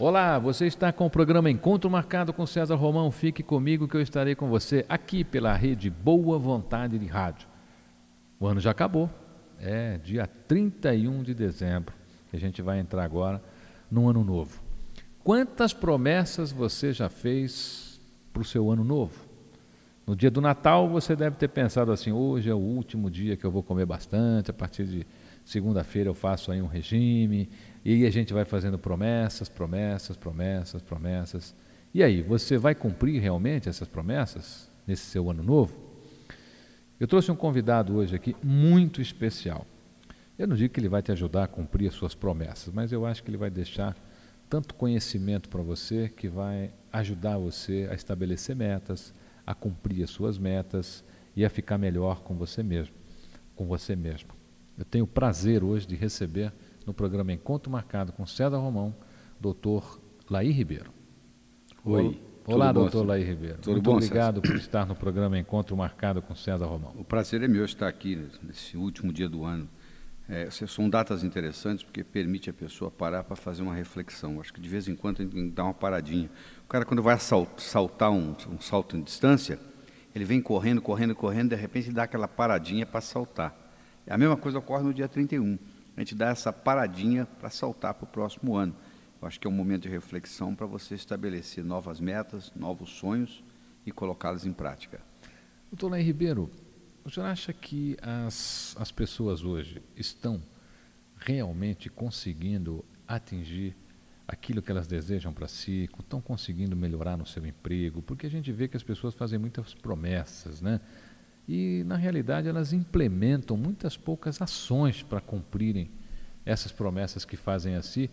Olá, você está com o programa Encontro Marcado com César Romão. Fique comigo que eu estarei com você aqui pela rede Boa Vontade de Rádio. O ano já acabou, é dia 31 de dezembro, que a gente vai entrar agora no ano novo. Quantas promessas você já fez para o seu ano novo? No dia do Natal você deve ter pensado assim: hoje é o último dia que eu vou comer bastante, a partir de segunda-feira eu faço aí um regime, e a gente vai fazendo promessas, promessas, promessas, promessas. E aí, você vai cumprir realmente essas promessas nesse seu ano novo? Eu trouxe um convidado hoje aqui muito especial. Eu não digo que ele vai te ajudar a cumprir as suas promessas, mas eu acho que ele vai deixar tanto conhecimento para você que vai ajudar você a estabelecer metas, a cumprir as suas metas e a ficar melhor com você mesmo, com você mesmo. Eu tenho o prazer hoje de receber no programa Encontro Marcado com César Romão, doutor Laí Ribeiro. Oi. Olá, doutor Laí Ribeiro. Tudo Muito bom, obrigado César? por estar no programa Encontro Marcado com César Romão. O prazer é meu estar aqui nesse último dia do ano. É, são datas interessantes porque permite a pessoa parar para fazer uma reflexão. Acho que de vez em quando a gente tem que dar uma paradinha. O cara, quando vai sal- saltar um, um salto em distância, ele vem correndo, correndo, correndo, de repente dá aquela paradinha para saltar. A mesma coisa ocorre no dia 31. A gente dá essa paradinha para saltar para o próximo ano. Eu acho que é um momento de reflexão para você estabelecer novas metas, novos sonhos e colocá-los em prática. Doutor Laí Ribeiro, o senhor acha que as, as pessoas hoje estão realmente conseguindo atingir aquilo que elas desejam para si, estão conseguindo melhorar no seu emprego? Porque a gente vê que as pessoas fazem muitas promessas, né? E, na realidade, elas implementam muitas poucas ações para cumprirem essas promessas que fazem a si.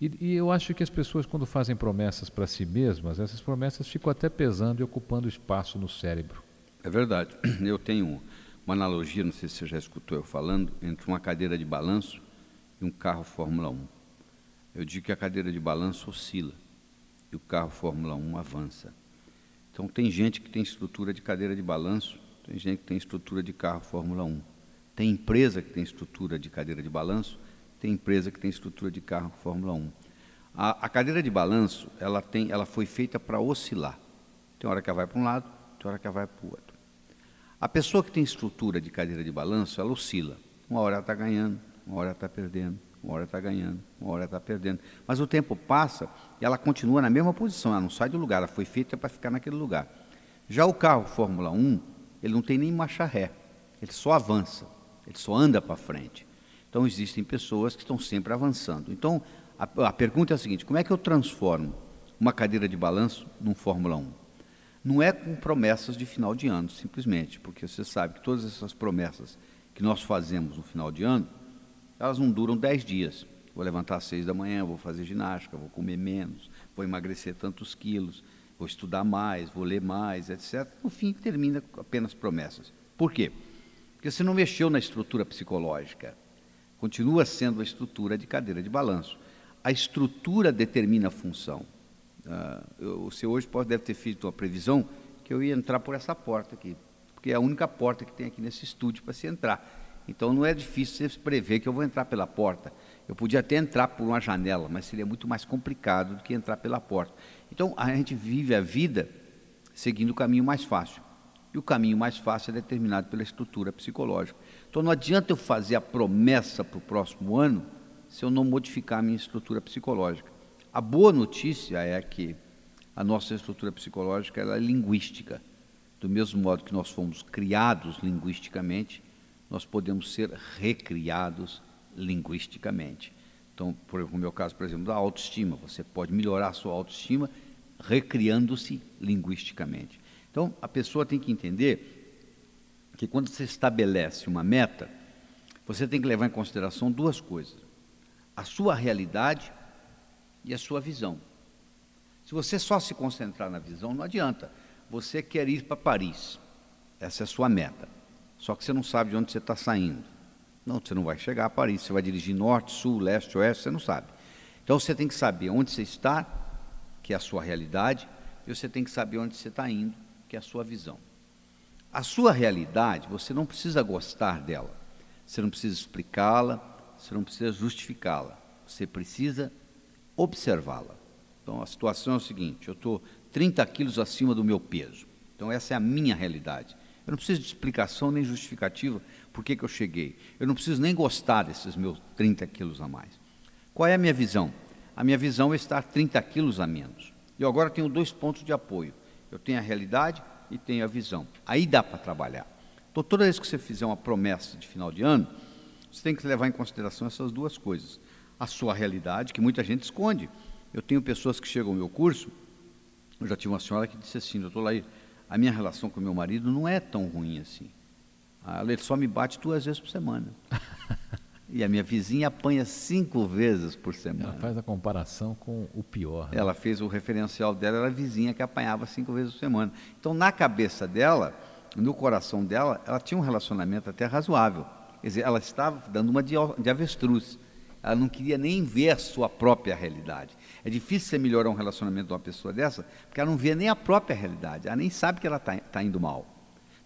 E, e eu acho que as pessoas, quando fazem promessas para si mesmas, essas promessas ficam até pesando e ocupando espaço no cérebro. É verdade. Eu tenho uma analogia, não sei se você já escutou eu falando, entre uma cadeira de balanço e um carro Fórmula 1. Eu digo que a cadeira de balanço oscila e o carro Fórmula 1 avança. Então, tem gente que tem estrutura de cadeira de balanço, tem gente que tem estrutura de carro Fórmula 1. Tem empresa que tem estrutura de cadeira de balanço, tem empresa que tem estrutura de carro Fórmula 1. A, a cadeira de balanço, ela, tem, ela foi feita para oscilar. Tem hora que ela vai para um lado, tem hora que ela vai para o outro. A pessoa que tem estrutura de cadeira de balanço, ela oscila. Uma hora ela está ganhando, uma hora ela está perdendo, uma hora está ganhando, uma hora está perdendo. Mas o tempo passa e ela continua na mesma posição, ela não sai do lugar, ela foi feita para ficar naquele lugar. Já o carro Fórmula 1, ele não tem nem marcha ré, ele só avança, ele só anda para frente. Então existem pessoas que estão sempre avançando. Então a, a pergunta é a seguinte: como é que eu transformo uma cadeira de balanço num Fórmula 1? Não é com promessas de final de ano, simplesmente, porque você sabe que todas essas promessas que nós fazemos no final de ano, elas não duram dez dias. Vou levantar às seis da manhã, vou fazer ginástica, vou comer menos, vou emagrecer tantos quilos, vou estudar mais, vou ler mais, etc. No fim, termina com apenas promessas. Por quê? Porque você não mexeu na estrutura psicológica. Continua sendo a estrutura de cadeira de balanço. A estrutura determina a função. Eu- você hoje pode, deve ter feito uma previsão que eu ia entrar por essa porta aqui, porque é a única porta que tem aqui nesse estúdio para se entrar. Então não é difícil você prever que eu vou entrar pela porta. Eu podia até entrar por uma janela, mas seria muito mais complicado do que entrar pela porta. Então a gente vive a vida seguindo o caminho mais fácil. E o caminho mais fácil é determinado pela estrutura psicológica. Então não adianta eu fazer a promessa para o próximo ano se eu não modificar a minha estrutura psicológica. A boa notícia é que a nossa estrutura psicológica é linguística. Do mesmo modo que nós fomos criados linguisticamente, nós podemos ser recriados linguisticamente. Então, por exemplo, no meu caso, por exemplo, da autoestima, você pode melhorar a sua autoestima recriando-se linguisticamente. Então, a pessoa tem que entender que quando você estabelece uma meta, você tem que levar em consideração duas coisas: a sua realidade e a sua visão. Se você só se concentrar na visão, não adianta. Você quer ir para Paris, essa é a sua meta. Só que você não sabe de onde você está saindo. Não, você não vai chegar a Paris, você vai dirigir norte, sul, leste, oeste, você não sabe. Então você tem que saber onde você está, que é a sua realidade, e você tem que saber onde você está indo, que é a sua visão. A sua realidade, você não precisa gostar dela, você não precisa explicá-la, você não precisa justificá-la, você precisa observá-la. Então a situação é o seguinte: eu estou 30 quilos acima do meu peso. Então essa é a minha realidade. Eu não preciso de explicação nem justificativa por que, que eu cheguei. Eu não preciso nem gostar desses meus 30 quilos a mais. Qual é a minha visão? A minha visão é estar 30 quilos a menos. Eu agora tenho dois pontos de apoio. Eu tenho a realidade e tenho a visão. Aí dá para trabalhar. Então, toda vez que você fizer uma promessa de final de ano, você tem que levar em consideração essas duas coisas. A sua realidade, que muita gente esconde. Eu tenho pessoas que chegam ao meu curso, eu já tive uma senhora que disse assim, doutor Laí, a minha relação com meu marido não é tão ruim assim. Ele só me bate duas vezes por semana. E a minha vizinha apanha cinco vezes por semana. Ela faz a comparação com o pior. Né? Ela fez o referencial dela, era a vizinha que apanhava cinco vezes por semana. Então, na cabeça dela, no coração dela, ela tinha um relacionamento até razoável. Quer dizer, ela estava dando uma de, de avestruz. Ela não queria nem ver a sua própria realidade. É difícil você melhorar um relacionamento de uma pessoa dessa, porque ela não vê nem a própria realidade, ela nem sabe que ela está tá indo mal.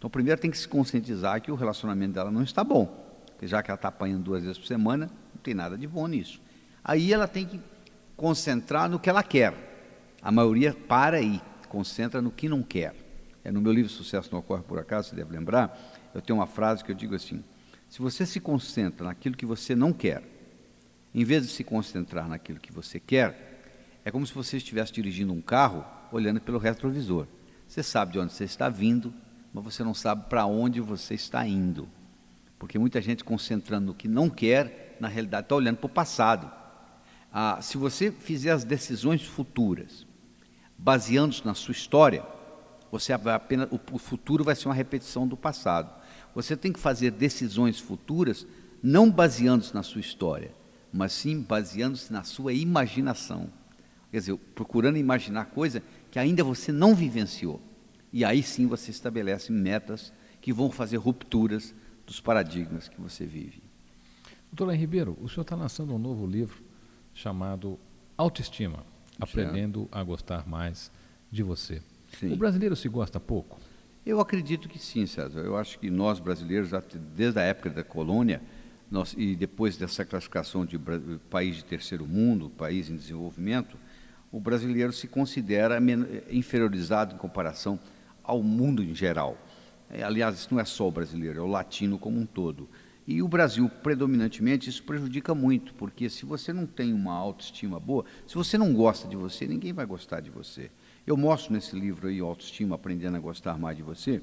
Então, primeiro tem que se conscientizar que o relacionamento dela não está bom já que ela está apanhando duas vezes por semana, não tem nada de bom nisso. Aí ela tem que concentrar no que ela quer. A maioria para aí, concentra no que não quer. É, no meu livro Sucesso Não Ocorre Por Acaso, você deve lembrar, eu tenho uma frase que eu digo assim: se você se concentra naquilo que você não quer, em vez de se concentrar naquilo que você quer, é como se você estivesse dirigindo um carro olhando pelo retrovisor. Você sabe de onde você está vindo, mas você não sabe para onde você está indo. Porque muita gente concentrando no que não quer, na realidade está olhando para o passado. Ah, se você fizer as decisões futuras, baseando-se na sua história, você apenas, o futuro vai ser uma repetição do passado. Você tem que fazer decisões futuras não baseando-se na sua história, mas sim baseando-se na sua imaginação. Quer dizer, procurando imaginar coisa que ainda você não vivenciou. E aí sim você estabelece metas que vão fazer rupturas dos paradigmas que você vive. Doutor Ribeiro, o senhor está lançando um novo livro chamado Autoestima, Aprendendo a Gostar Mais de Você. Sim. O brasileiro se gosta pouco? Eu acredito que sim, César. Eu acho que nós brasileiros, desde a época da colônia, nós, e depois dessa classificação de país de terceiro mundo, país em desenvolvimento, o brasileiro se considera inferiorizado em comparação ao mundo em geral. É, aliás, isso não é só o brasileiro, é o latino como um todo. E o Brasil, predominantemente, isso prejudica muito, porque se você não tem uma autoestima boa, se você não gosta de você, ninguém vai gostar de você. Eu mostro nesse livro aí, Autoestima, Aprendendo a Gostar Mais de Você,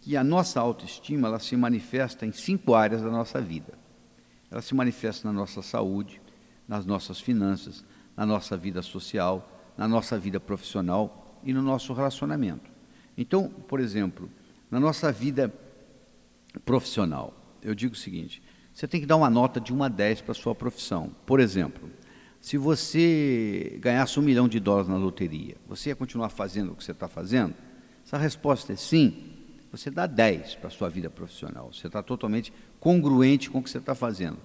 que a nossa autoestima ela se manifesta em cinco áreas da nossa vida. Ela se manifesta na nossa saúde, nas nossas finanças, na nossa vida social, na nossa vida profissional e no nosso relacionamento. Então, por exemplo, na nossa vida profissional, eu digo o seguinte: você tem que dar uma nota de 1 a 10 para a sua profissão. Por exemplo, se você ganhasse um milhão de dólares na loteria, você ia continuar fazendo o que você está fazendo? Se a resposta é sim, você dá 10 para a sua vida profissional. Você está totalmente congruente com o que você está fazendo.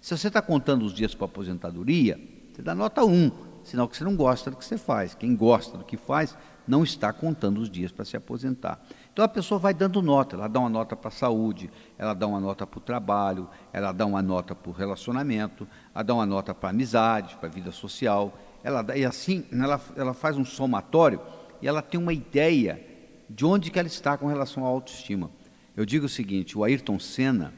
Se você está contando os dias para aposentadoria, você dá nota 1, sinal que você não gosta do que você faz. Quem gosta do que faz não está contando os dias para se aposentar. Então a pessoa vai dando nota, ela dá uma nota para a saúde, ela dá uma nota para o trabalho, ela dá uma nota para o relacionamento, ela dá uma nota para a amizade, para a vida social, ela dá, e assim ela, ela faz um somatório e ela tem uma ideia de onde que ela está com relação à autoestima. Eu digo o seguinte, o Ayrton Senna,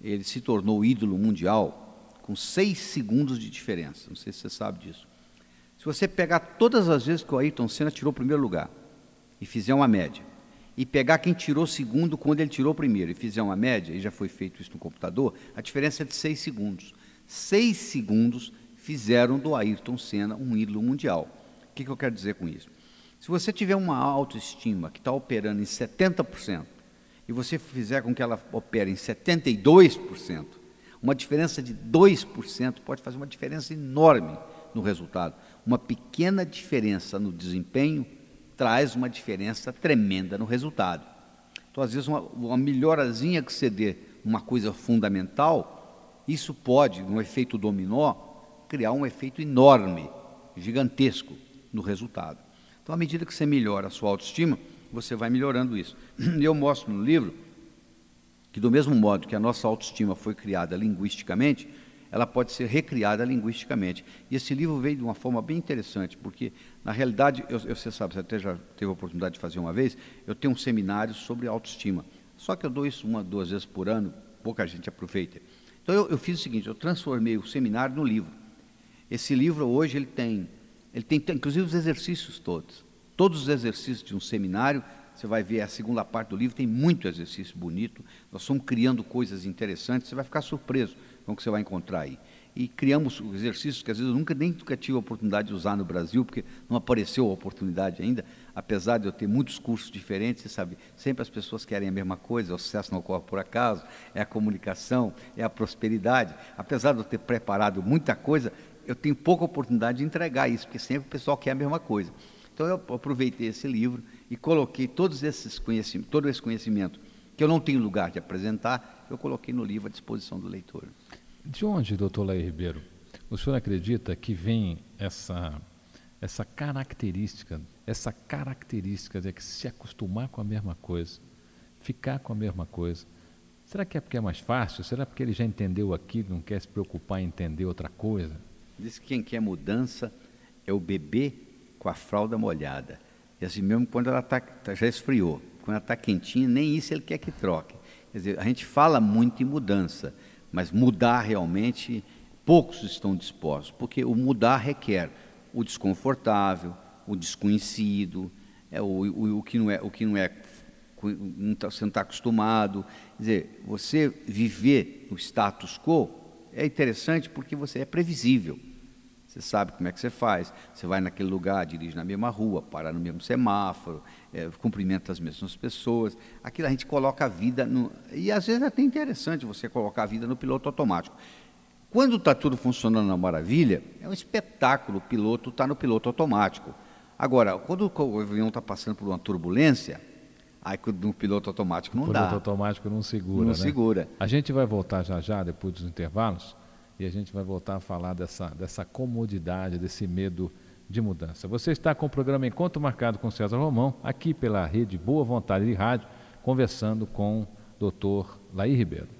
ele se tornou ídolo mundial com seis segundos de diferença, não sei se você sabe disso. Se você pegar todas as vezes que o Ayrton Senna tirou o primeiro lugar e fizer uma média, e pegar quem tirou segundo quando ele tirou primeiro e fizer uma média, e já foi feito isso no computador, a diferença é de seis segundos. Seis segundos fizeram do Ayrton Senna um ídolo mundial. O que, que eu quero dizer com isso? Se você tiver uma autoestima que está operando em 70%, e você fizer com que ela opere em 72%, uma diferença de 2% pode fazer uma diferença enorme no resultado uma pequena diferença no desempenho traz uma diferença tremenda no resultado. Então, às vezes, uma, uma melhorazinha que você dê uma coisa fundamental, isso pode, no efeito dominó, criar um efeito enorme, gigantesco no resultado. Então, à medida que você melhora a sua autoestima, você vai melhorando isso. Eu mostro no livro que, do mesmo modo que a nossa autoestima foi criada linguisticamente, ela pode ser recriada linguisticamente. E esse livro veio de uma forma bem interessante, porque, na realidade, eu, eu, você sabe, você até já teve a oportunidade de fazer uma vez, eu tenho um seminário sobre autoestima. Só que eu dou isso uma, duas vezes por ano, pouca gente aproveita. Então eu, eu fiz o seguinte, eu transformei o seminário no livro. Esse livro hoje ele tem, ele tem inclusive os exercícios todos. Todos os exercícios de um seminário você vai ver a segunda parte do livro, tem muito exercício bonito. Nós estamos criando coisas interessantes, você vai ficar surpreso com o que você vai encontrar aí. E criamos exercícios que às vezes eu nunca nem nunca tive a oportunidade de usar no Brasil, porque não apareceu a oportunidade ainda, apesar de eu ter muitos cursos diferentes, você sabe, sempre as pessoas querem a mesma coisa, o sucesso não ocorre por acaso, é a comunicação, é a prosperidade. Apesar de eu ter preparado muita coisa, eu tenho pouca oportunidade de entregar isso, porque sempre o pessoal quer a mesma coisa. Então eu aproveitei esse livro e coloquei todos esses conhecimentos, todo esse conhecimento que eu não tenho lugar de apresentar, eu coloquei no livro à disposição do leitor. De onde, doutor Laí Ribeiro, o senhor acredita que vem essa, essa característica, essa característica de se acostumar com a mesma coisa, ficar com a mesma coisa? Será que é porque é mais fácil? Será porque ele já entendeu aquilo, não quer se preocupar em entender outra coisa? Diz que quem quer mudança é o bebê com a fralda molhada. E assim mesmo quando ela tá, tá já esfriou, quando ela está quentinha, nem isso ele quer que troque. Quer dizer, a gente fala muito em mudança, mas mudar realmente, poucos estão dispostos, porque o mudar requer o desconfortável, o desconhecido, é o, o, o que não é, o que não é, tá, você não está acostumado. Quer dizer, você viver no status quo é interessante porque você é previsível. Você sabe como é que você faz. Você vai naquele lugar, dirige na mesma rua, para no mesmo semáforo, é, cumprimenta as mesmas pessoas. Aquilo a gente coloca a vida no. E às vezes é até interessante você colocar a vida no piloto automático. Quando está tudo funcionando na maravilha, é um espetáculo o piloto está no piloto automático. Agora, quando o avião está passando por uma turbulência, aí no piloto automático não o dá. O piloto automático não segura. Não né? segura. A gente vai voltar já já, depois dos intervalos e a gente vai voltar a falar dessa, dessa comodidade, desse medo de mudança. Você está com o programa Encontro Marcado com César Romão, aqui pela rede Boa Vontade de Rádio, conversando com o doutor Laí Ribeiro.